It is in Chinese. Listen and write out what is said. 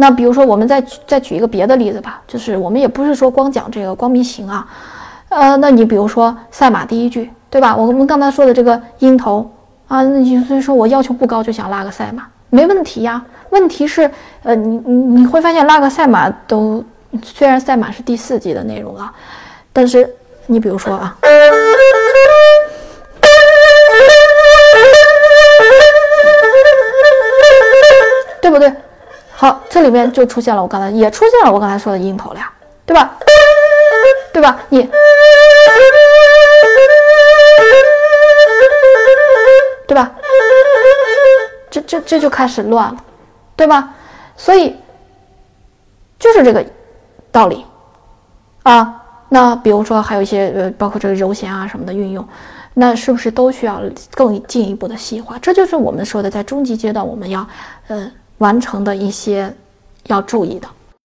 那比如说，我们再再举一个别的例子吧，就是我们也不是说光讲这个光明行啊，呃，那你比如说赛马第一句，对吧？我们刚才说的这个音头啊，那你所以说我要求不高，就想拉个赛马，没问题呀。问题是，呃，你你你会发现拉个赛马都，虽然赛马是第四季的内容啊，但是你比如说啊。对不对？好，这里面就出现了我刚才也出现了我刚才说的音头了呀，对吧？对吧？你，对吧？这这这就开始乱了，对吧？所以就是这个道理啊。那比如说还有一些呃，包括这个柔弦啊什么的运用，那是不是都需要更进一步的细化？这就是我们说的，在中级阶段我们要呃。完成的一些要注意的。